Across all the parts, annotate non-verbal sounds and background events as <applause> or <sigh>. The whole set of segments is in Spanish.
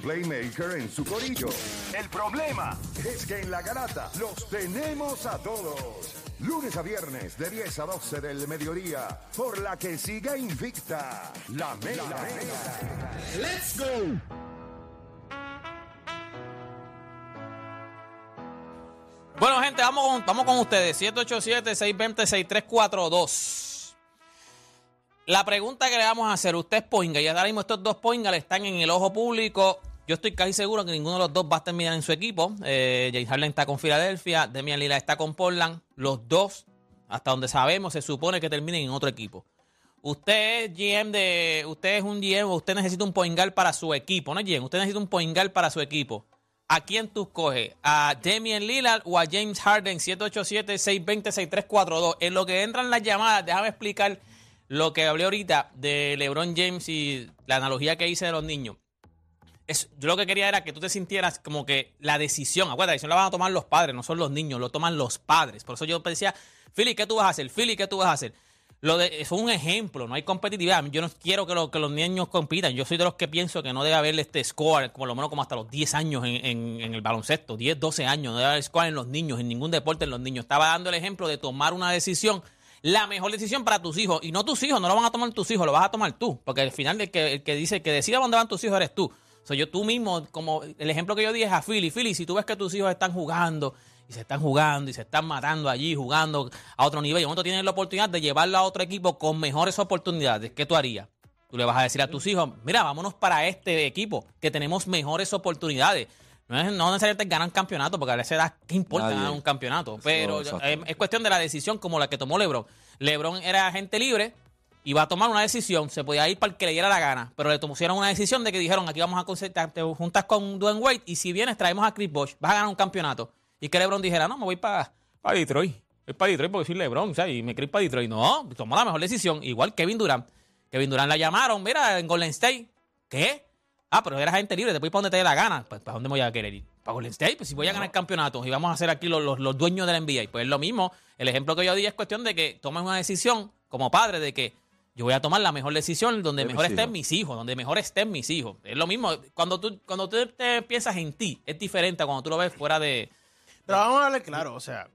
playmaker en su corillo. El problema es que en la garata los tenemos a todos. Lunes a viernes de 10 a 12 del mediodía, por la que siga invicta la mega. ¡Let's go! Bueno, gente, vamos con, vamos con ustedes. 787-620-6342. La pregunta que le vamos a hacer, usted es Poinga, y ahora mismo estos dos Poingas están en el ojo público. Yo estoy casi seguro que ninguno de los dos va a terminar en su equipo. Eh, James Harden está con Filadelfia, Demian Lillard está con Portland. Los dos, hasta donde sabemos, se supone que terminen en otro equipo. Usted es GM de. Usted es un GM, usted necesita un poingal para su equipo, ¿no, GM? Usted necesita un poingal para su equipo. ¿A quién tú escoges? ¿A Damian Lillard o a James Harden? 787-620-6342. En lo que entran las llamadas, déjame explicar lo que hablé ahorita de LeBron James y la analogía que hice de los niños. Es, yo lo que quería era que tú te sintieras como que la decisión, acuérdate, la decisión la van a tomar los padres, no son los niños, lo toman los padres. Por eso yo decía, Philly, ¿qué tú vas a hacer? Philly, ¿qué tú vas a hacer? Lo de, es un ejemplo, no hay competitividad. Yo no quiero que, lo- que los niños compitan. Yo soy de los que pienso que no debe haber este score, como lo menos como hasta los 10 años en, el baloncesto, 10, 12 años. No debe haber score en los niños, en ningún deporte en los niños. Estaba dando el ejemplo de tomar una decisión, la mejor decisión para tus hijos. Y no tus hijos, no lo van a tomar tus hijos, lo vas a tomar tú. Porque al final el que dice que decida dónde van tus hijos eres tú. Soy yo tú mismo, como el ejemplo que yo dije es a Philly. Philly, si tú ves que tus hijos están jugando y se están jugando y se están matando allí, jugando a otro nivel, y momento tienes la oportunidad de llevarlo a otro equipo con mejores oportunidades, ¿qué tú harías? Tú le vas a decir a tus hijos, mira, vámonos para este equipo, que tenemos mejores oportunidades. No, es, no necesariamente ganar campeonato, porque a edad, ¿qué importa Nadie. ganar un campeonato? Pero exacto. eh, es cuestión de la decisión como la que tomó LeBron. LeBron era agente libre, iba a tomar una decisión, se podía ir para el que le diera la gana, pero le pusieron una decisión de que dijeron, aquí vamos a concertar, te juntas con Dwayne Wade y si vienes traemos a Chris Bosh, vas a ganar un campeonato. Y que LeBron dijera, no, me voy para Detroit. Voy para Detroit porque soy LeBron, ¿sabes? Y me quiero ir para Detroit. No, tomó la mejor decisión. Igual Kevin Durant. Kevin Durant la llamaron, mira, en Golden State. ¿Qué? Ah, pero eres agente libre, te puedes para donde te dé la gana. Pues, ¿para dónde me voy a querer ir? ¿Para Golden State? Pues si voy a ganar campeonatos y vamos a ser aquí los, los, los dueños de la NBA. Pues es lo mismo. El ejemplo que yo di es cuestión de que tomes una decisión como padre de que yo voy a tomar la mejor decisión donde De mejor mis estén hijos. mis hijos, donde mejor estén mis hijos. Es lo mismo. Cuando tú, cuando tú te piensas en ti, es diferente a cuando tú lo ves fuera de. Pero vamos a hablar claro, o sea.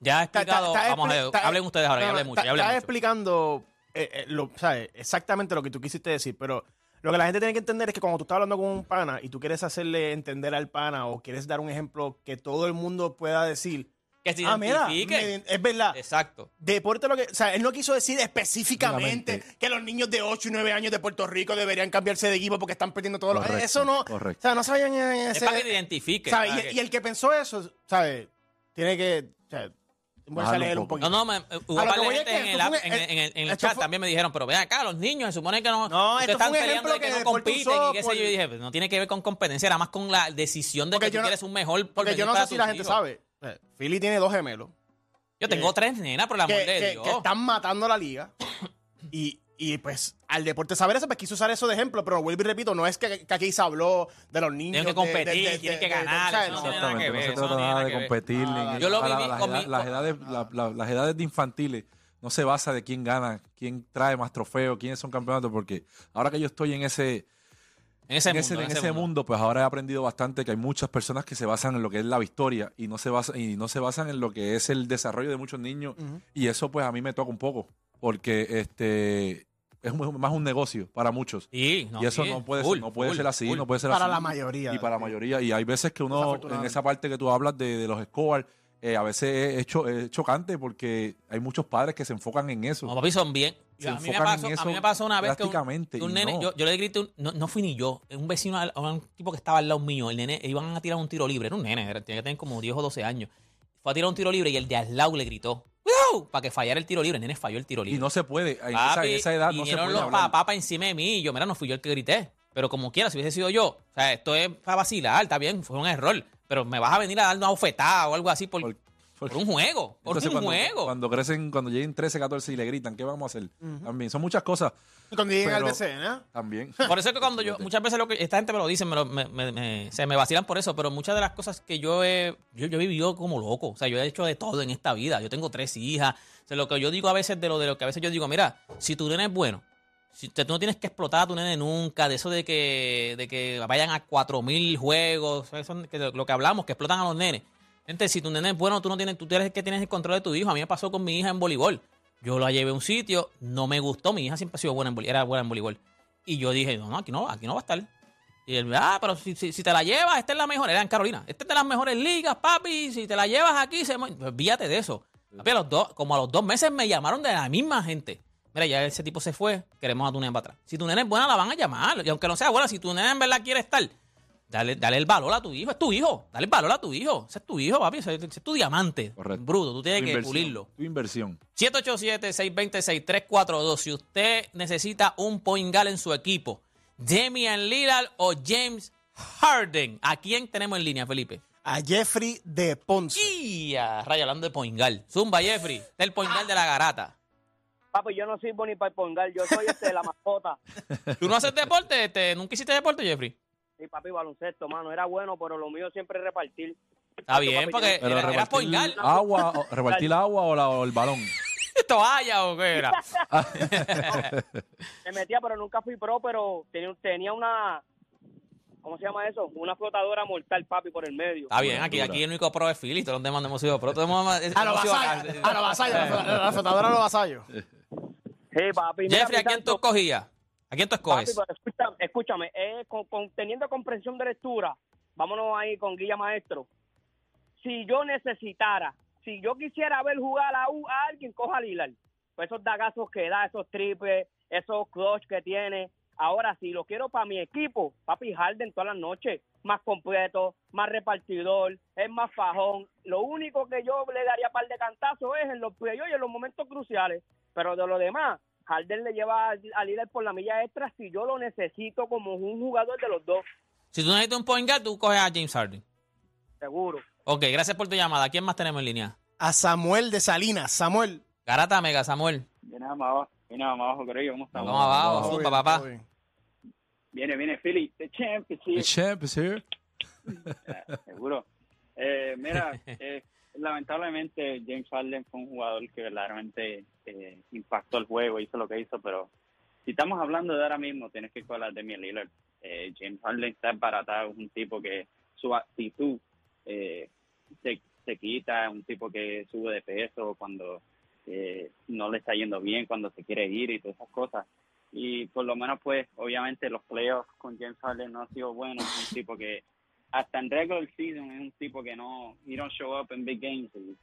Ya he explicado. está- está vamos a ver, hablen ustedes ahora, no, ya hablé mucho. está- Ya mucho. explicando eh, eh, lo- ¿sabes? exactamente lo que tú quisiste decir, pero lo que la gente tiene que entender es que cuando tú estás hablando con un pana y tú quieres hacerle entender al pana o quieres dar un ejemplo que todo el mundo pueda decir, Que se ah, mira, me- es verdad. Exacto. Deporte lo que, o sea, él no quiso decir específicamente Obviamente. que los niños de 8 y 9 años de Puerto Rico deberían cambiarse de equipo porque están perdiendo todos los Correcto, eso no, correcto. o sea, no se vayan en Es ese para que te identifique. ¿sabes? para Y, que- y el que pensó eso, ¿sabes? Tiene que, o sea, voy a leer un poquito. No, no, me, hubo A lo par de gente que en el, app- en, en el, en el chat fue- también me dijeron, pero ven acá, los niños se supone que no, No, que están peleando de que, que no compiten y qué sé yo. Y dije, pues, no tiene que ver con competencia, era más con la decisión de Porque que tú no- quieres un mejor Porque yo no sé si la gente sabe. Eh, Philly tiene dos gemelos Yo tengo que- tres nenas, por el amor que, de que- Dios. que están matando la liga. <coughs> Y, y pues al deporte saber eso, pues quiso usar eso de ejemplo. Pero vuelvo y repito, no es que, que aquí se habló de los niños. Tienen que de- competir, de- de- tienen que de- de- ganar, no No, tiene nada que Exactamente, no ver, se no trata nada de competir. Nada. ni- Yo lo viví las, con mi- edad- las edades, la- la- las edades de infantiles no se basa de quién gana, quién trae más trofeos, quiénes son campeonatos, porque ahora que yo estoy en ese, En ese en mundo, ese, en en ese ese mundo. mundo, pues ahora he aprendido bastante que hay muchas personas que se basan en lo que es la victoria y no se basan, y no se basan en lo que es el desarrollo de muchos niños. Y eso pues a mí me toca un poco, porque este es más un negocio para muchos. Sí, no, y eso sí, no puede, full, ser, no puede full, ser así, full. no puede ser Para así. la mayoría. Y para la mayoría. Y hay veces que uno, en esa parte que tú hablas de, de los scores, eh, a veces es, cho- es chocante porque hay muchos padres que se enfocan en eso. No, papi, son bien. Se a, mí me pasó, en a eso mí me pasó una vez que un, drásticamente, que un y nene, no. yo, yo le grité, un- no, no fui ni yo, un vecino, un tipo que estaba al lado mío, el nene, iban a tirar un tiro libre, era un nene, era- tenía que tener como 10 o 12 años. Fue a tirar un tiro libre y el de al lado le gritó, ¡Cuidado! Para que fallara el tiro libre, el nene falló el tiro libre. Y no se puede. En esa, edad no se puede los papás encima de mí y yo, mira, no fui yo el que grité. Pero como quiera, si hubiese sido yo, o sea, esto es para vacilar, está bien, fue un error. Pero me vas a venir a dar una bofetada o algo así por, Por- por, por- un juego, por Entonces, un cuando, juego. cuando crecen, cuando lleguen 13, 14 y le gritan, ¿qué vamos a hacer? También, son muchas cosas. Y cuando lleguen al Pero- BCN, ¿eh? También. <laughs> Por eso es que cuando yo, muchas veces lo que esta gente me lo dice, me lo- me- me- me- se me vacilan por eso, pero muchas de las cosas que yo he, yo, yo he vivido como loco, o sea, yo he hecho de todo en esta vida, yo tengo tres hijas, o sea, lo que yo digo a veces de lo de lo que a veces yo digo, mira, si tu nene es bueno, Si tú no tienes que explotar a tu nene nunca, de eso de que, de que vayan a 4000 juegos, eso, que lo que hablamos, que explotan a los nenes. Gente, si tu nene es bueno, tú no tienes, tú eres que tienes el control de tu hijo. A mí me pasó con mi hija en voleibol. Yo la llevé a un sitio, no me gustó, mi hija siempre ha sido buena en voleibol, era buena en voleibol. Y yo dije, no, no, aquí no, aquí no va a estar. Y él, ah, pero si, si, te la llevas, esta es la mejor, era en Carolina. Esta es de las mejores ligas, papi. Si te la llevas aquí, se mu-". Pues, de eso. Papi, los dos, como a los dos meses me llamaron de la misma gente. Mira, ya ese tipo se fue, queremos a tu nene para atrás. Si tu nene es buena, la van a llamar. Y aunque no sea buena, si tu nene en verdad quiere estar, dale, dale el valor a tu hijo. Es tu hijo. Dale el valor a tu hijo. Ese es tu hijo, papi. Ese, ese es tu diamante. Correcto. Bruto. Tú tienes Tu que inversión, pulirlo. Tu inversión. 787-626-342. Si usted necesita un point guard en su equipo, Damian Lillard o James Harden. ¿A quién tenemos en línea, Felipe? A Jeffrey de Ponce. Y a hablando de point guard. Zumba, Jeffrey. Del point guard de la garata. Papi, yo no sirvo ni para el pongal, yo soy este de la mascota. <laughs> ¿Tú no haces deporte? Este, ¿Nunca hiciste deporte, Jeffrey? Sí, papi, baloncesto, mano, era bueno, pero lo mío siempre es repartir. Está bien, porque Pero era, era repartir agua, o- <laughs> repartir agua o, la- o el balón. <laughs> ¿Toalla o qué era? <laughs> Me metía, pero nunca fui pro, pero tenía, tenía una, ¿cómo se llama eso? Una flotadora mortal, papi, por el medio. Está bien, aquí, aquí el único pro es Philly. Todos los demás no hemos sido pro. Todos hemos, A los hemos sido- vasallos. A los vasallos. la- La flotadora de los vasallos. Sí, papi. mira, Jeffrey, ¿a mi quién tú santo, escogías? ¿A quién tú escoges? escúchame, escúchame eh, con, con- teniendo comprensión de lectura, vámonos ahí con Guilla Maestro. Si yo necesitara, si yo quisiera ver jugar a, u- a alguien, coja a Lillard. Pues esos dagazos que da, esos triples, esos clutch que tiene. Ahora, si lo quiero para mi equipo, papi Harden todas las noches, más completo, más repartidor, es más fajón. Lo único que yo le daría par de cantazos es en los playoffs y en los momentos cruciales. Pero de lo demás, Harden le lleva a a Lillard por la milla extra si yo lo necesito como un jugador de los dos, Si tú necesitas un point guard, tú coges a James Harden. seguro. Ok, gracias por tu llamada. ¿Quién más tenemos en línea? A Samuel de Salinas. Samuel. Garata Mega, Samuel. Viene más abajo, viene más abajo, creo ¿Cómo estamos? Vamos abajo, bien, papá. bien. Viene, viene Philly, the champ is here. The champ is here. <laughs> Eh, Seguro. Eh, mira, <laughs> eh, lamentablemente James Harden fue un jugador que verdaderamente eh, impactó el juego, hizo lo que hizo, pero si estamos hablando de ahora mismo, tienes que colar de Lillard. Eh, James Harden está embaratado, es un tipo que su actitud eh, se, se quita, es un tipo que sube de peso cuando eh, no le está yendo bien, cuando se quiere ir y todas esas cosas. Y por lo menos, pues, obviamente los playoffs con James Harden no han sido buenos. Es un tipo que hasta en regular season es un tipo que no, he don't show up en big games. Y,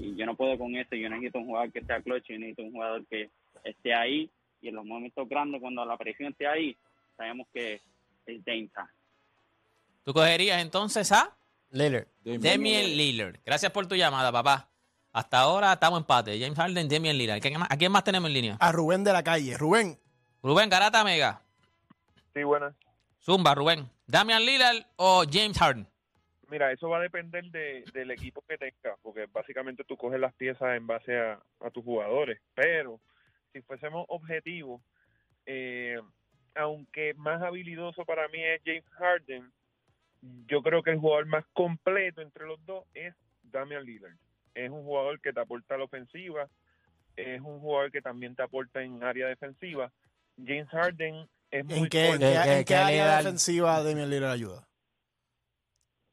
y yo no puedo con eso. Yo necesito un jugador que sea clutch, yo necesito un jugador que esté ahí. Y en los momentos grandes, cuando la presión esté ahí, sabemos que es James Harden. ¿Tú cogerías entonces a Lillard. Damian Lillard? Gracias por tu llamada, papá. Hasta ahora estamos empate. James Harden, Damian Lillard. ¿Quién más- ¿A quién más tenemos en línea? A Rubén de la calle. Rubén. Rubén Garata Mega. Sí, buenas. Zumba, Rubén. Damian Lillard o James Harden. Mira, eso va a depender de, del equipo que tengas, porque básicamente tú coges las piezas en base a, a tus jugadores. Pero si fuésemos objetivos, eh, aunque más habilidoso para mí es James Harden, yo creo que el jugador más completo entre los dos es Damian Lillard. Es un jugador que te aporta a la ofensiva, es un jugador que también te aporta en área defensiva. James Harden es muy ¿En qué, en fuerte. qué- ¿Qué- en qué qué área Lillard? defensiva Damian Lillard ayuda?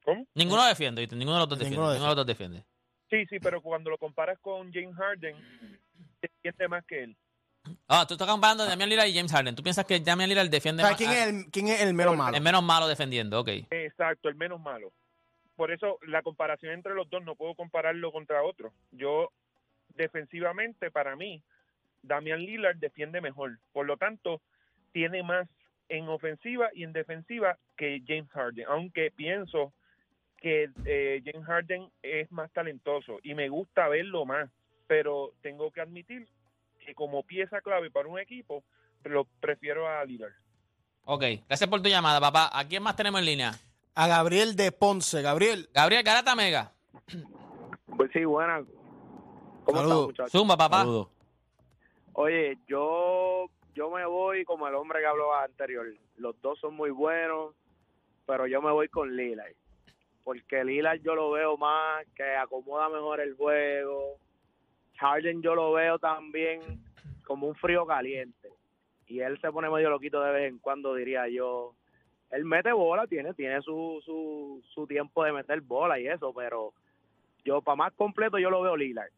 ¿Cómo? Ninguno defiende, ¿viste? Ninguno de los dos defiende. Ninguno Ninguno de los dos defiende. Sí, sí, pero cuando lo comparas con James Harden, te siente más que él. Ah, tú estás comparando a Damian Lillard y James Harden. ¿Tú piensas que Damian Lillard defiende O sea, más? ¿quién, es el, ¿Quién es el menos malo? es menos malo defendiendo, ok. Exacto, el menos malo. Por eso la comparación entre los dos no puedo compararlo contra otro. Yo, defensivamente, para mí, Damian Lillard defiende mejor. Por lo tanto, tiene más en ofensiva y en defensiva que James Harden. Aunque pienso que eh, James Harden es más talentoso y me gusta verlo más. Pero tengo que admitir que como pieza clave para un equipo, lo prefiero a Lillard. Ok, gracias por tu llamada, papá. ¿A quién más tenemos en línea? A Gabriel de Ponce. Gabriel. Gabriel Garata Mega. Pues sí, buena. ¿Cómo estás, muchachos? Zumba, papá. Saludos. Oye, yo yo me voy como el hombre que habló anterior. Los dos son muy buenos, pero yo me voy con Lillard. Porque Lillard yo lo veo más, que acomoda mejor el juego. Harden yo lo veo también como un frío caliente. y él se pone medio loquito de vez en cuando, diría yo. Él mete bola, tiene tiene su, su, su tiempo de meter bola y eso, pero yo para más completo yo lo veo Lillard.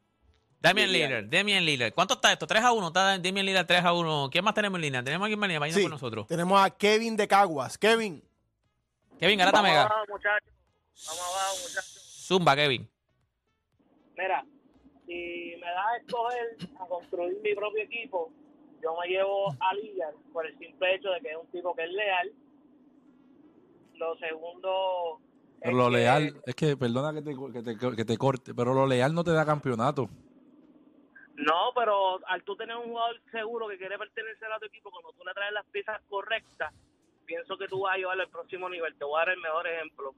Damian Lillard. Damian Lillard. ¿Cuánto está esto? 3 a 1. Está Damian Lillard 3 a 1. ¿Quién más tenemos en línea? Tenemos aquí en línea. Vayan Sí, con nosotros. tenemos a Kevin de Caguas. Kevin, Kevin, Garata Vamos Mega. abajo, muchachos. Vamos abajo, muchachos. Zumba, Kevin. Mira, si me das a escoger a construir mi propio equipo, yo me llevo a Lillard por el simple hecho de que es un tipo que es leal. Lo segundo... Pero es lo que- leal, es que, perdona que te, que, te, que te corte, pero lo leal no te da campeonato. No, pero al tú tener un jugador seguro que quiere pertenecer a tu equipo, cuando tú le traes las piezas correctas, pienso que tú vas a llevarlo al próximo nivel. Te voy a dar el mejor ejemplo.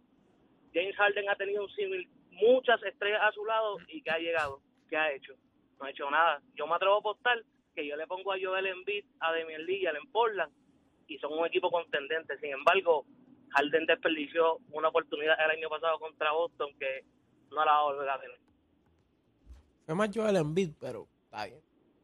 James Harden ha tenido un símil, muchas estrellas a su lado y que ha llegado. ¿Qué ha hecho? No ha hecho nada. Yo me atrevo a apostar que yo le pongo a Joel Embiid, a Damian Lillard en Portland y son un equipo contendente. Sin embargo, Harden desperdició una oportunidad el año pasado contra Boston que no la va a volver a tener. Fue más Joel Embiid, pero está bien.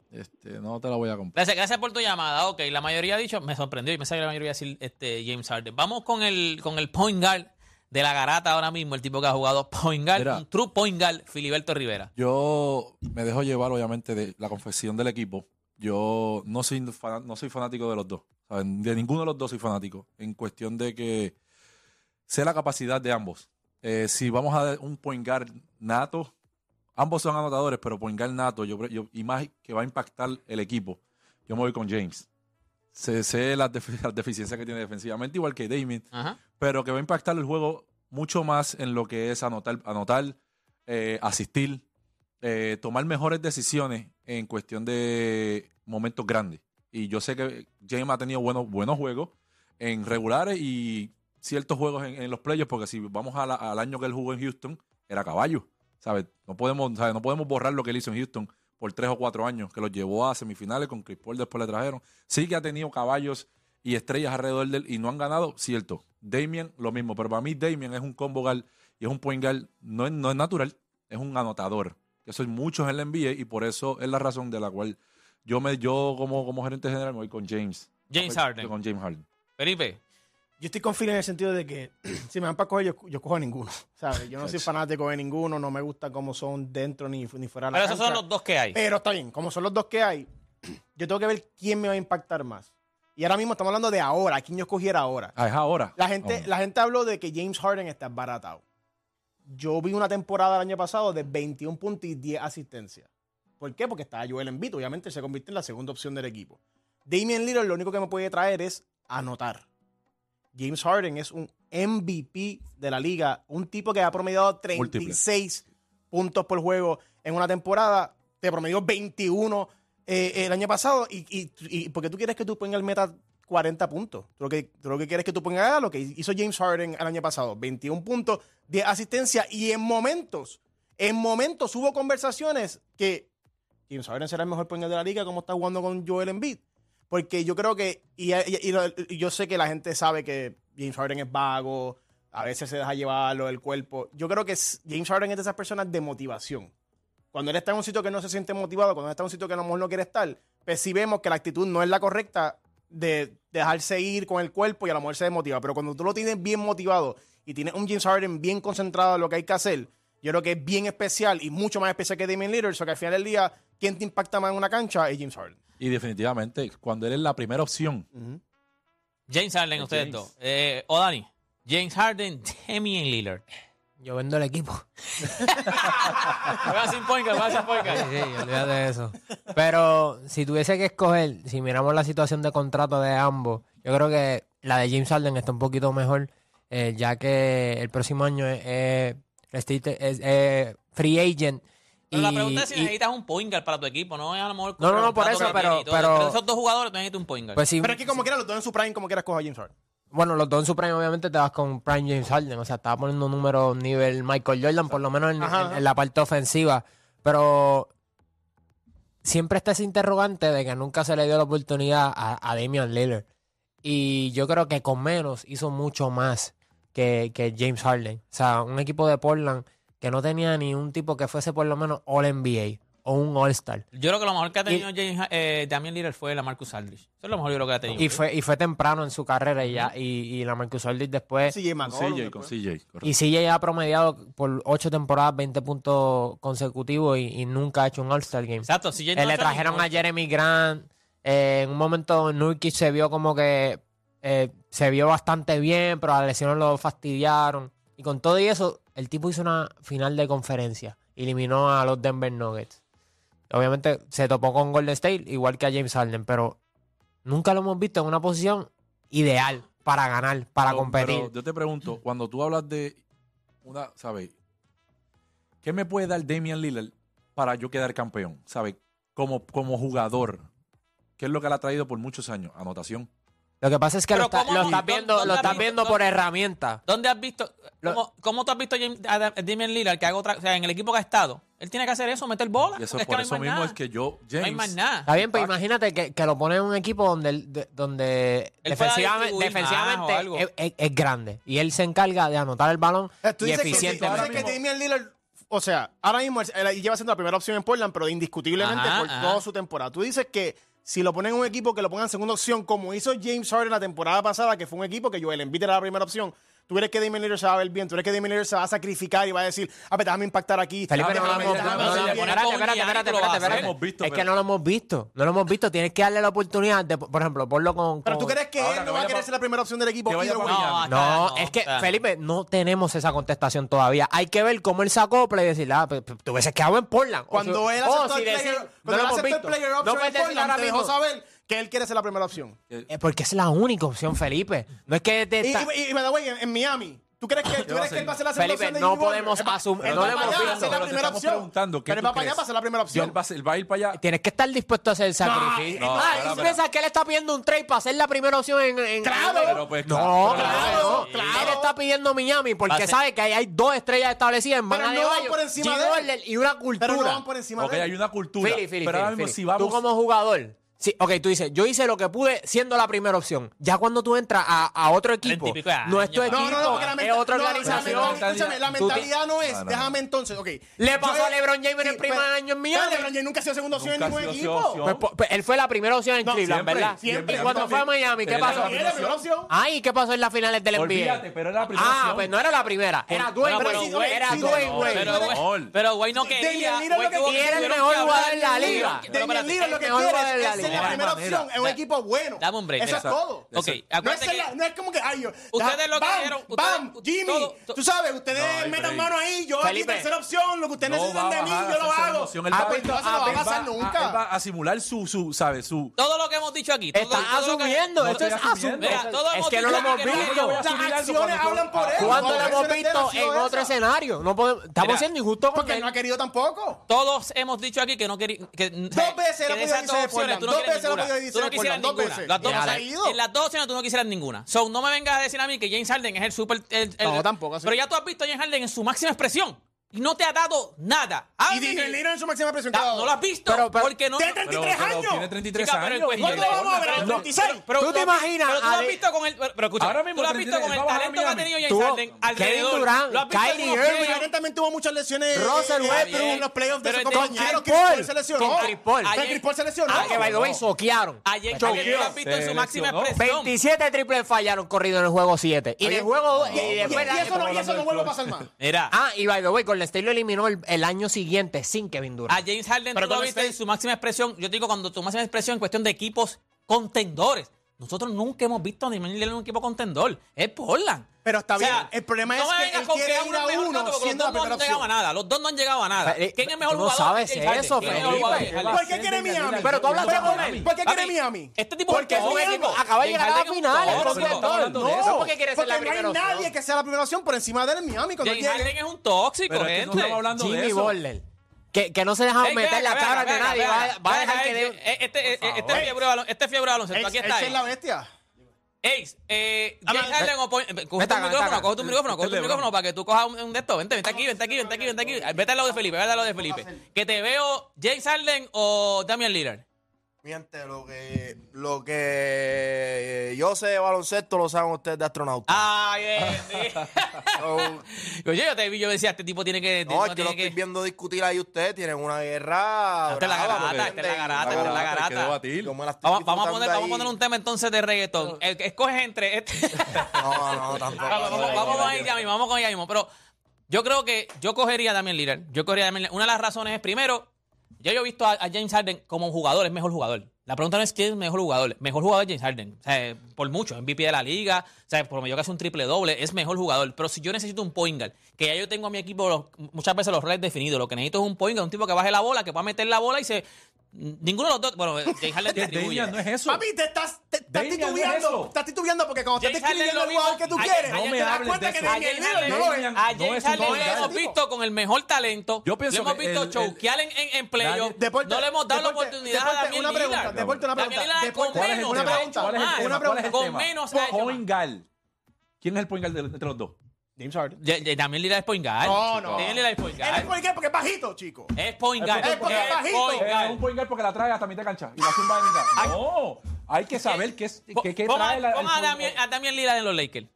Este, no te la voy a comprar. Gracias, gracias por tu llamada. Ok, la mayoría ha dicho, me sorprendió y me salió la mayoría decir este, James Harden. Vamos con el, con el point guard de la garata ahora mismo, el tipo que ha jugado point guard, Mira. un true point guard, Filiberto Rivera. Yo me dejo llevar, obviamente, de la confesión del equipo. Yo no soy, no soy fanático de los dos. ¿saben? De ninguno de los dos soy fanático. En cuestión de que sé la capacidad de ambos. Eh, si vamos a dar un point guard nato, ambos son anotadores, pero guard nato, yo, yo- y más que va a impactar el equipo, yo me voy con James. Sé, sé las, defi- <laughs> las deficiencias que tiene defensivamente, igual que Damien Ajá. pero que va a impactar el juego mucho más en lo que es anotar, anotar eh, asistir, eh, tomar mejores decisiones en cuestión de momentos grandes. Y yo sé que James ha tenido buenos, buenos juegos en regulares y ciertos juegos en, en los playoffs, porque si vamos a la- al año que él jugó en Houston, era caballo. ¿Sabes? No, podemos, ¿sabes? no podemos borrar lo que él hizo en Houston por tres o cuatro años, que los llevó a semifinales con Chris Paul, después le trajeron. Sí que ha tenido caballos y estrellas alrededor de él y no han ganado, cierto. Damien, lo mismo, pero para mí Damien es un combo guard y es un point guard, no es, no es natural, es un anotador. Eso hay muchos en la NBA y por eso es la razón de la cual yo me yo como, como gerente general me voy con James. James Harden. Con James Harden. Felipe, Yo estoy con Phil en el sentido de que <clears throat> si me dan para coger, yo, yo cojo a ninguno. <laughs> ¿sabes? Yo no soy fanático de ninguno, no me gusta cómo son dentro ni, ni fuera de la pero esos son los dos que hay. Pero está bien, como son los dos que hay, <clears throat> yo tengo que ver quién me va a impactar más. Y ahora mismo estamos hablando de ahora, quién yo escogiera ahora. Ah, es ahora. La gente, Oh. la gente habló de que James Harden está baratado. Yo vi una temporada el año pasado de 21 puntos y 10 asistencias. ¿Por qué? Porque estaba Joel Embiid, obviamente se convierte en la segunda opción del equipo. Damian Lillard lo único que me puede traer es anotar. James Harden es un MVP de la liga, un tipo que ha promediado 36 puntos por juego en una temporada, te promedió 21 eh, el año pasado y, y, y porque tú quieres que tú pongas el meta 40 puntos. Tú lo, que, tú lo que quieres que tú pongas lo que hizo James Harden el año pasado, 21 puntos, 10 asistencia y en momentos, en momentos hubo conversaciones que James Harden será el mejor point guard de la liga como está jugando con Joel Embiid. Porque yo creo que, y, y- y lo- yo sé que la gente sabe que James Harden es vago, a veces se deja llevarlo del cuerpo. Yo creo que es- James Harden es de esas personas de motivación. Cuando él está en un sitio que no se siente motivado, cuando él está en un sitio que a lo mejor no quiere estar, pues sí vemos que la actitud no es la correcta de dejarse ir con el cuerpo y a lo mejor se desmotiva. Pero cuando tú lo tienes bien motivado y tienes un James Harden bien concentrado en lo que hay que hacer, yo creo que es bien especial y mucho más especial que Damian Lillard. O sea que al final del día, ¿quién te impacta más en una cancha? Es James Harden. Y definitivamente, cuando él es la primera opción, James Harden, Es ustedes James. dos. Eh, Odani, James Harden, Damian Lillard. Yo vendo el equipo. Juega sin point guard, juega sin point guard. Sí, sí, olvídate de eso. Pero si tuviese que escoger, si miramos la situación de contrato de ambos, yo creo que la de James Harden está un poquito mejor, eh, ya que el próximo año es, es restricted- es- es free agent. Pero la pregunta es si y- necesitas un point guard para tu equipo, no es a lo mejor No, no, no, por eso, pero- pero- Entre esos dos jugadores tú necesitas un point guard. pues sí, Pero es que como quieras, los dos en su prime, como quieras, coja a James Harden. bueno, los dos en su prime obviamente te vas con Prime James Harden, o sea, estaba poniendo un número nivel Michael Jordan, por lo menos en, Ajá, en- ajá. en la parte ofensiva, pero siempre está ese interrogante de que nunca se le dio la oportunidad a, a Damian Lillard. Y yo creo que con menos hizo mucho más que, que James Harden. O sea, un equipo de Portland que no tenía ni un tipo que fuese por lo menos All NBA o un All-Star. Yo creo que lo mejor que ha tenido y, James, eh, Damian Lillard fue la Marcus Aldridge. Eso es lo mejor yo creo que ha tenido. Y fue, y fue temprano en su carrera y, ya, y, la Marcus Aldridge después. CJ McCollum. Con CJ, Y CJ ha promediado por ocho temporadas 20 puntos consecutivos y, nunca ha hecho un All-Star Game. Exacto, CJ eh, Le trajeron a Jeremy Grant. Eh, en un momento Nurkic se vio como que eh, se vio bastante bien, pero a las lesiones lo fastidiaron. Y con todo y eso, el tipo hizo una final de conferencia. Eliminó a los Denver Nuggets. Obviamente se topó con Golden State, igual que a James Harden, pero nunca lo hemos visto en una posición ideal para ganar, para competir. Yo te pregunto, cuando tú hablas de una, ¿sabes? ¿Qué me puede dar Damian Lillard para yo quedar campeón? ¿Sabes? Como, como jugador, ¿qué es lo que le ha traído por muchos años? Anotación. Lo que pasa es que lo, está, estás viendo, por herramienta. ¿Dónde has visto? ¿Cómo, tú has visto a Damian Lillard que haga otra, o sea, en el equipo que ha estado? Él tiene que hacer eso, meter bola. Y eso, es por eso mismo es que yo, James. No hay más nada. Está bien, pues pero imagínate que, lo pone en un equipo donde, donde defensivamente, es, grande. Y él se encarga de anotar el balón eh, ¿Tú y. Que, Lillard, o sea, ahora mismo lleva siendo la primera opción en Portland, pero indiscutiblemente por toda su temporada. Tú dices que si lo ponen en un equipo que lo pongan en segunda opción, como hizo James Harden la temporada pasada, que fue un equipo que Joel Embiid era la primera opción, ¿Tú crees que Damien Lillard se va a ver bien? ¿Tú crees que Damien Lillard se va a sacrificar y va a decir, ah, pero déjame impactar aquí? Felipe, no lo hemos visto. Es que no lo hemos visto. No lo hemos visto. Tienes que darle la oportunidad de, por ejemplo, ponlo con... Pero ¿tú crees que él no va a querer ser la primera opción del equipo? No, es que, Felipe, no tenemos esa contestación todavía. Hay que ver cómo él se acopla y decir, ah, pues, pues, tú hubieses quedado en Portland. Oh, cuando él aceptó el player option, él dejó saber que él quiere ser la primera opción. Eh, eh, porque es la única opción, Felipe. No es que te Y, y, y, by the en, Miami, ¿tú crees que, ¿tú crees que él va a ser la segunda Felipe, opción? de no podemos asumir- no le para la pero primera opción. Pero él va para allá a ser la primera opción. él va, él va a ir para allá. Tienes que estar dispuesto a hacer el sacrificio. no, ah, ¿y piensas que él está pidiendo un trade para ser la primera opción en. en- Claro. Pues, no, claro. Él está pidiendo Miami porque sabe que ahí hay dos estrellas establecidas en Pero no van por encima de él. Y una cultura. Pero no van por encima de él. hay una cultura. Pero ahora mismo si vamos. Tú como jugador, Sí, ok, tú dices, yo hice lo que pude siendo la primera opción. Ya cuando tú entras a, otro equipo, no es tu equipo, no, no, no, es otra organización. La mentalidad, la mentalidad no es, déjame entonces, ok. Le pasó a LeBron James en el primer pues, año en Miami. LeBron James nunca ha sido segunda opción en ningún equipo. Pues, pues, él fue la primera opción en Cleveland, ¿verdad? Siempre. Y cuando fue a Miami, ¿qué pasó? Ay, ¿qué pasó en las finales del NBA? Ah, pues no era la primera. Era Dwayne Era Dwayne Pero Wade no quería. Y era el mejor jugador de la liga. Damian Lillard lo que quiere es la primera opción. Es un equipo bueno. Dame un break. Eso es todo. Ok, no es, no es como que, ay, yo. Ustedes lo dijeron. Bam, Jimmy. Tú sabes, ustedes metan mano ahí. Yo aquí, tercera opción. Lo que ustedes necesitan de mí, yo lo hago. Ah, pues, no va a ah, pasar nunca. Ah, a simular su, ¿sabes? Todo lo que hemos dicho aquí. Está asumiendo. Esto es asumiendo. Es que no lo hemos visto. Las acciones hablan por él. ¿Cuándo lo hemos visto en otro escenario? Estamos siendo injustos porque él no ha querido tampoco. Todos hemos dicho aquí que no quería. Dos veces lo podido hacer. Tú dos veces ninguna. la Tú no quisieras ninguna. Dos veces. Las dos, en las dos escenas tú no quisieras ninguna. So, no me vengas a decir a mí que James Harden es el super. El, el, no, tampoco. Así. Pero ya tú has visto a James Harden en su máxima expresión y no te ha dado nada. Y Digelina en su máxima presión. No lo has visto. Porque. Tiene 33 años. Tiene años. vamos a ¿36? ¿Tú te imaginas, Pero tú lo has visto con el. Pero, escucha, Ahora mismo tú lo has visto con el talento que ha tenido James Kevin Durant, Lo has visto Irving, también tuvo muchas lesiones. Eh, Russell eh, en los playoffs de con compañero. Chris Con Ah, que by the way, soquearon. Ayer lo has visto en su máxima 27 triples fallaron corrido en el juego 7. Y en el juego. Y, y, eso no, vuelve a pasar más. Ah, y by State lo eliminó el, año siguiente sin Kevin Durant. A James Harden pero tú viste su máxima expresión. Yo te digo, cuando tu máxima expresión en cuestión de equipos contendores. Nosotros nunca hemos visto a Damian Lillard en un equipo contendor. Es Portland. Pero está bien. El problema es que él quiere ir a uno, uno siendo los la no han llegado a nada. Los dos no han llegado a nada. ¿Quién es el mejor tú jugador? No sabes eso, ¿Por qué quiere Miami? Pero tú hablas con él. ¿Por qué quiere Miami? Este tipo porque un equipo. Acaba de llegar a la final. No, porque no hay nadie que sea la primera opción por encima de él en Miami. James Harden es un tóxico, gente. Estamos hablando de. Jimmy Butler. Que, que no se deja meter venga, la cabra venga, de nadie. venga, Va, va a dejar que de... Este, este fiebre este fiebre de baloncesto. Aquí está. Esa es la bestia. Ace, eh, Jay Harden o Point- coge tu micrófono, coge tu micrófono, coge tu micrófono para que tú cojas un, de estos. Vente, vente aquí, vente aquí, vente aquí, vente aquí. Vete a lo de Felipe, vete a lo de Felipe. Que te veo James Harden o Damian Lillard. Mi gente, lo que, lo que yo sé de baloncesto lo saben ustedes de astronauta. Ay, eh, <laughs> sí. Oye, yo te vi, yo decía, este tipo tiene que. no, es que tiene lo estoy viendo discutir ahí ustedes. Tienen una guerra. Esta es la garata, esta es la garata, esta es la garata. Yo Vamos, vamos a poner, vamos a poner un tema entonces de reggaetón. El que escoges entre este. <laughs> No, no, tampoco. vamos, con ella mismo, vamos con ella mismo. Pero yo creo que yo cogería a Damian Lillard. Yo cogería Lillard. Una de las razones es, primero, ya yo he visto a, a James Harden como jugador, es mejor jugador. La pregunta no es quién es mejor jugador. Mejor jugador es James Harden. O sea, por mucho. MVP de la liga. O sea, por lo menos que hace un triple doble. Es mejor jugador. Pero si yo necesito un point guard, que ya yo tengo a mi equipo los- muchas veces los roles definidos, lo que necesito es un point guard, un tipo que baje la bola, que pueda meter la bola y se. Ninguno de los dos. Bueno, James Harden <laughs> distribuye. No es eso. Papi, te estás, estás titubeando. estás titubeando porque cuando estás lo el jugador que tú quieres, no me das hables cuenta de que eso. A Damian James Lillard Harden, no lo es. Damian a no James es un Harden point lo guard. hemos visto con el mejor talento. Yo pienso lo hemos que visto choquear en, playoff. No le hemos dado la oportunidad a Damian una pregunta, Lillard. deporte, una pregunta, Lillard con deporte, ¿Cuál es el menos una pregunta, una ¿Cuál es el Con menos Point guard. ¿Quién es el point guard de- entre los dos? James Harden. Lillard es point guard. No, no. Lillard es point Él es guard. por qué? Porque es bajito, chico. Es point guard. Es porque es bajito. point Es un point guard porque la trae hasta mitad de cancha y la zumba de mitad. No, hay que saber qué, es, qué, qué trae la, el pon a Damian, guard. a Damian Lillard en los Lakers.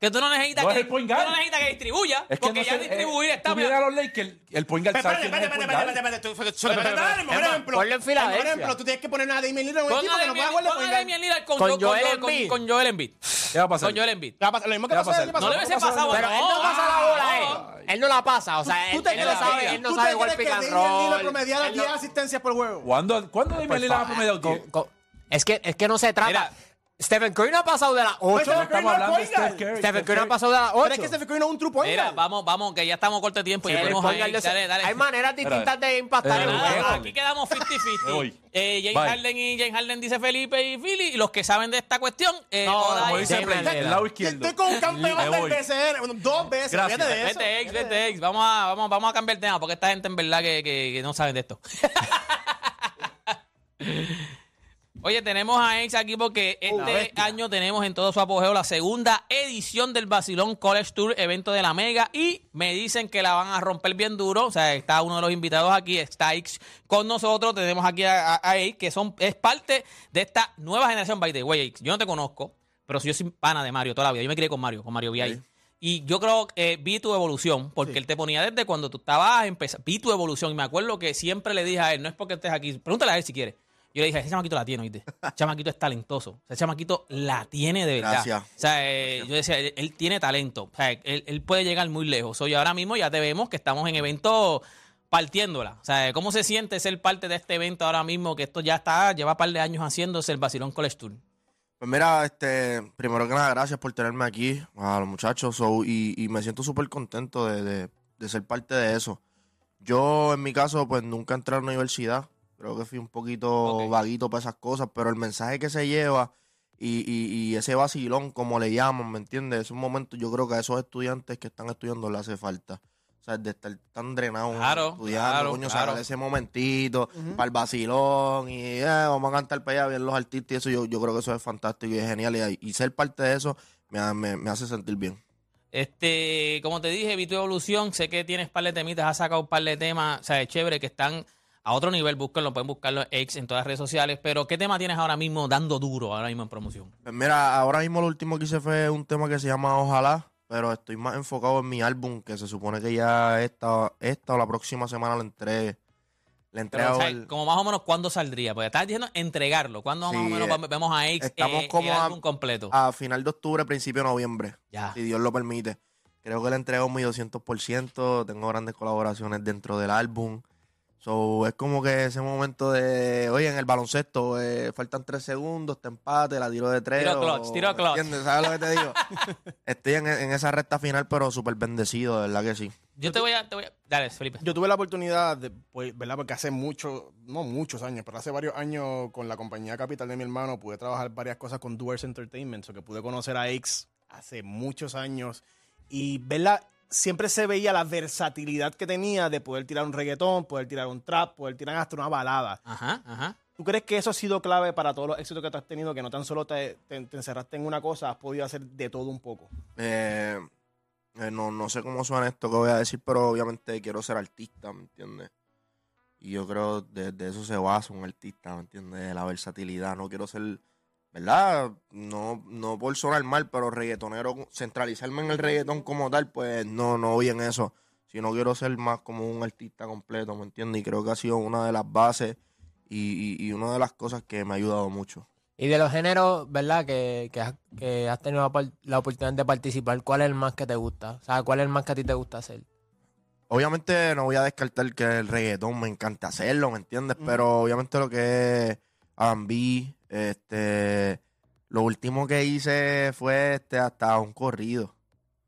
Que tú no necesitas No que, el tú guard. no necesitas que distribuya. Es que porque no ya sé, distribuir eh, está vienes a los Lakers, el point guard sabe Espérate, quién es espérate, el espérate, guard. el ponlo en El Filadelfia. ejemplo, tú tienes que poner a Damian Lillard en un equipo que no pueda Damian, jugar de pon a point Damian Lillard con, Con Jo- con Joel Embiid. con Joel Embiid. ¿Qué va a pasar? Con Joel Embiid. ¿Qué va a pasar? Lo mismo que ¿Qué va a pasó el? No le pasado. hubiese pasado. Pero él no pasa la bola él. Él no la pasa. O sea, él, ¿Tú te él no sabe, que- él no tú sabe jugar pick and Damian Lillard roll. promediara Él no- 10 asistencias por juego? ¿Cuándo, ¿cuándo Damian Lillard ha promediado Con- 10? Es, que, es que no se trata. Mira. Stephen Curry no ha pasado de las 8. Stephen No estamos hablando de Steph Curry. Stephen Curry no ha pasado de las Pero 8. es que Stephen Curry no es un true point Mira, vamos, vamos, que ya estamos corto de tiempo. y podemos point ahí. Dale, dale. Hay maneras distintas de impactar Pero el juego. aquí quedamos 50-50. <laughs> Me voy. Eh, James Bye. Harden y James Harden dice Felipe y Philly. Y los que saben de esta cuestión, eh, No, como dice. El lado izquierdo. Estoy con un campeón del. BCN bueno, dos veces. Gracias. Fíjate de eso. Vete, ex, vete, ex. Vamos a, vamos, vamos a cambiar el tema porque esta gente en verdad que, que- que no saben de esto. <laughs> Oye, tenemos a Ex aquí porque este año tenemos en todo su apogeo la segunda edición del Basilón College Tour, evento de la Mega, y me dicen que la van a romper bien duro. O sea, está uno de los invitados aquí, está Ex con nosotros. Tenemos aquí a, a, a Ex, que son, es parte de esta nueva generación. By the way, Ex, yo no te conozco, pero yo soy pana de Mario toda la vida. Yo me crié con Mario, con Mario VI. Y yo creo que eh, vi tu evolución, porque él te ponía desde cuando tú estabas empezando. Vi tu evolución y me acuerdo que siempre le dije a él, no es porque estés aquí, pregúntale a él si quiere. Yo le dije, ese chamaquito la tiene, oíste. Chamaquito es talentoso. Ese chamaquito la tiene de verdad. Gracias. O sea, eh, yo decía, él, él tiene talento. O sea, él, él puede llegar muy lejos. Hoy ahora mismo ya te vemos que estamos en evento partiéndola. O sea, ¿cómo se siente ser parte de este evento ahora mismo? Que esto ya está, lleva un par de años haciéndose el Basilón College Tour. Pues mira, este, primero que nada, gracias por tenerme aquí, a los muchachos, so, y, y me siento súper contento de, de- de ser parte de eso. Yo, en mi caso, pues nunca entré a la universidad, creo que fui un poquito Ok. vaguito para esas cosas, pero el mensaje que se lleva y, y- y ese vacilón, como le llaman, ¿me entiendes? Es un momento, yo creo que a esos estudiantes que están estudiando le hace falta. O sea, de estar tan drenado Claro, estudiando, claro, coño, claro. sacar ese momentito para el vacilón y eh, vamos a cantar para allá, bien los artistas y eso, yo, yo creo que eso es fantástico y es genial y, y ser parte de eso me, me hace sentir bien. Este, como te dije, vi tu evolución. Sé que tienes par de temitas, has sacado un par de temas, o sea, es chévere que están a otro nivel. Búsquenlo, pueden buscarlo ex en todas las redes sociales. Pero, ¿qué tema tienes ahora mismo dando duro, ahora mismo en promoción? Pues mira, ahora mismo lo último que hice fue un tema que se llama Ojalá, pero estoy más enfocado en mi álbum, que se supone que ya esta, esta o la próxima semana lo entré. Le entrego Pero, el- como más o menos, ¿cuándo saldría? Porque estás diciendo entregarlo. ¿Cuándo Sí, más o menos eh, vemos a ex estamos eh, como el a- álbum completo? a final de octubre, principio de noviembre, ya. si Dios lo permite. Creo que le entrego mi 200%, tengo grandes colaboraciones dentro del álbum. So, es como que ese momento de, oye, en el baloncesto, eh, faltan tres segundos, te empate, la tiro de tres. Tiro o- clutch, tiro ¿me clutch. ¿Entiendes? ¿Sabes lo que te digo? <laughs> Estoy en, en esa recta final, pero súper bendecido, de verdad que sí. Yo te voy a, te voy a- Dale, Felipe. Yo tuve la oportunidad, de, pues, ¿verdad? Porque hace mucho, no muchos años, pero hace varios años con la compañía capital de mi hermano pude trabajar varias cosas con Doers Entertainment, o que pude conocer a X hace muchos años y, ¿verdad? Siempre se veía la versatilidad que tenía de poder tirar un reggaetón, poder tirar un trap, poder tirar hasta una balada. Ajá, ajá. ¿Tú crees que eso ha sido clave para todos los éxitos que tú has tenido? Que no tan solo te, te- te encerraste en una cosa, has podido hacer de todo un poco. Eh, eh, no, no sé cómo suena esto que voy a decir, pero obviamente quiero ser artista, ¿me entiendes? Y yo creo de, de eso se basa un artista, ¿me entiendes? De la versatilidad. No quiero ser, ¿verdad? No, no por sonar mal, pero reggaetonero, centralizarme en el reggaetón como tal, pues no, no voy en eso. Sino quiero ser más como un artista completo, ¿me entiendes? Y creo que ha sido una de las bases y, y, y una de las cosas que me ha ayudado mucho. Y de los géneros, ¿verdad? Que, que, has, que has tenido la oportunidad de participar, ¿cuál es el más que te gusta? O sea, ¿cuál es el más que a ti te gusta hacer? Obviamente no voy a descartar que el reggaetón me encanta hacerlo, ¿me entiendes? Pero obviamente lo que es R&B, este, lo último que hice fue este hasta un corrido.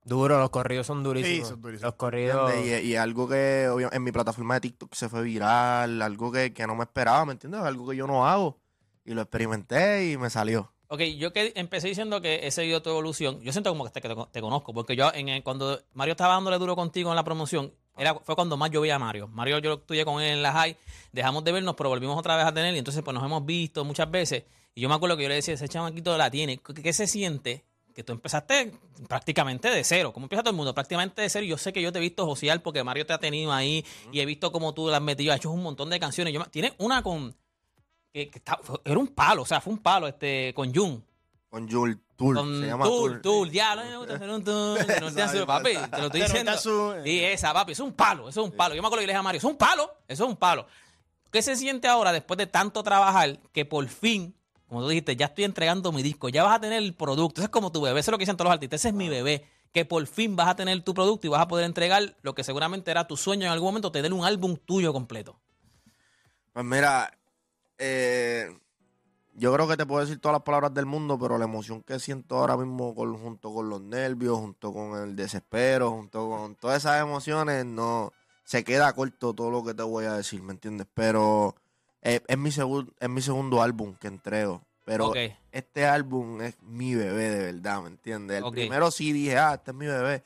Duro, los corridos son durísimos. Sí, son durísimos. Los corridos. Y, y algo que obvia- en mi plataforma de TikTok se fue viral, algo que, que no me esperaba, ¿me entiendes? Algo que yo no hago. Y lo experimenté y me salió. Ok, yo que empecé diciendo que he seguido tu evolución, yo siento como que te, que te- te conozco, porque yo en el- cuando Mario estaba dándole duro contigo en la promoción, era, fue cuando más yo veía a Mario. Mario yo estudié con él en la high, dejamos de vernos, pero volvimos otra vez a tener y entonces pues nos hemos visto muchas veces. Y yo me acuerdo que yo le decía, ese chamaquito la tiene. ¿Qué, se siente? Que tú empezaste prácticamente de cero, como empieza todo el mundo, prácticamente de cero. Yo sé que yo te he visto josear porque Mario te ha tenido ahí y he visto cómo tú la has metido, has hecho un montón de canciones. Yo, tiene una con... Que, que era un palo, o sea, fue un palo este con Jun. Con Jul Tour, Con se llama Tour. Tour, ya, no me gusta hacer un no <laughs> te hace, papi, te lo estoy diciendo. Y esa, papi, eso es un palo, eso es un palo. Yo me acuerdo que le dije a Mario, eso es un palo, eso es un palo. ¿Qué se siente ahora después de tanto trabajar que por fin, como tú dijiste, ya estoy entregando mi disco, ya vas a tener el producto? Eso es como tu bebé, eso es lo que dicen todos los artistas, ese es mi bebé. Que por fin vas a tener tu producto y vas a poder entregar lo que seguramente era tu sueño en algún momento, tener un álbum tuyo completo. Pues mira, eh, yo creo que te puedo decir todas las palabras del mundo, pero la emoción que siento ahora mismo con- junto con los nervios, junto con el desespero, junto con todas esas emociones, no se queda corto todo lo que te voy a decir, ¿me entiendes? Pero eh, es, mi segun- es mi segundo álbum que entrego. Pero este álbum es mi bebé de verdad, ¿me entiendes? El primero sí dije, ah, este es mi bebé.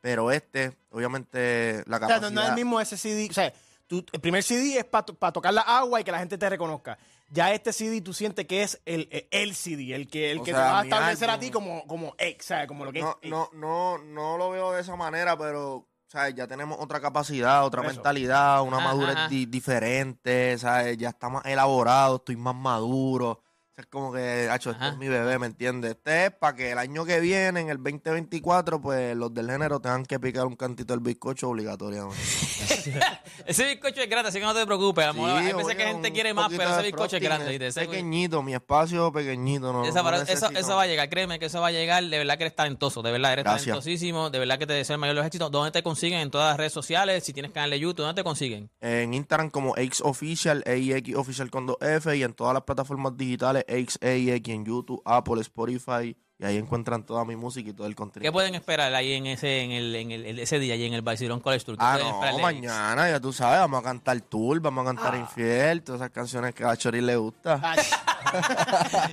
Pero este, obviamente, la O sea, capacidad... no, no es el mismo ese CD. O sea, tú- el primer CD es para tocar la agua y que la gente te reconozca. Ya este CD tú sientes que es el, el CD, el que, el O que sea, te va a establecer a ti como, como ex, ¿sabes? Como lo que no, es. no, no, no lo veo de esa manera, pero ¿sabes? ya tenemos otra capacidad, otra eso. mentalidad, una Ajá, madurez ajá. di- diferente, ¿sabes? ya está más elaborado, estoy más maduro. Es como que, hacho, este es mi bebé, ¿me entiendes? Este es para que el año que viene, en el 2024, pues los del género tengan que picar un cantito del bizcocho obligatoriamente. <laughs> Ese bizcocho es grande, así que no te preocupes. A lo mejor Sí, hay veces oye, que gente quiere más, pero ese bizcocho es grande. Ese- pequeñito, mi espacio pequeñito. No, Esa no para- eso, va a llegar, créeme que eso va a llegar. De verdad que eres talentoso, de verdad eres Gracias. talentosísimo. De verdad que te deseo el mayor de los éxitos. ¿Dónde te consiguen? En todas las redes sociales. Si tienes canal de YouTube, ¿dónde te consiguen? En Instagram como Official, AX Official con dos F y en todas las plataformas digitales AX en YouTube, Apple, Spotify y ahí encuentran toda mi música y todo el ¿Qué contenido. pueden esperar ahí en ese, en el, en el, en ese día, allí en el Barcelona College Tour? ¿Qué Ah, no, ahí? mañana, ya tú sabes, vamos a cantar Tour, vamos a cantar Ah. Infiel, todas esas canciones que a Chori le gusta. <laughs>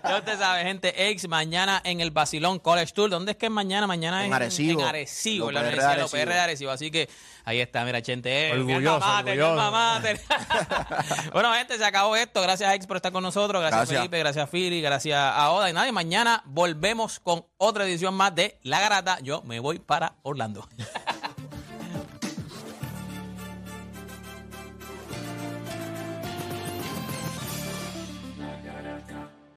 Ya usted sabe, gente, ex mañana en el Basilón College Tour. ¿Dónde es que es mañana? Mañana En es Arecibo. En Arecibo, en la Universidad de los Arecibo. PR de Arecibo. Así que ahí está, mira, gente. eh, Orgulloso, mater, orgulloso. <laughs> bueno, gente, se acabó esto. Gracias, Ex, por estar con nosotros. Gracias, Gracias. Felipe. Gracias, Fili. Gracias a Oda. Y nada, y mañana volvemos con otra edición más de La Garata. Yo me voy para Orlando. <laughs>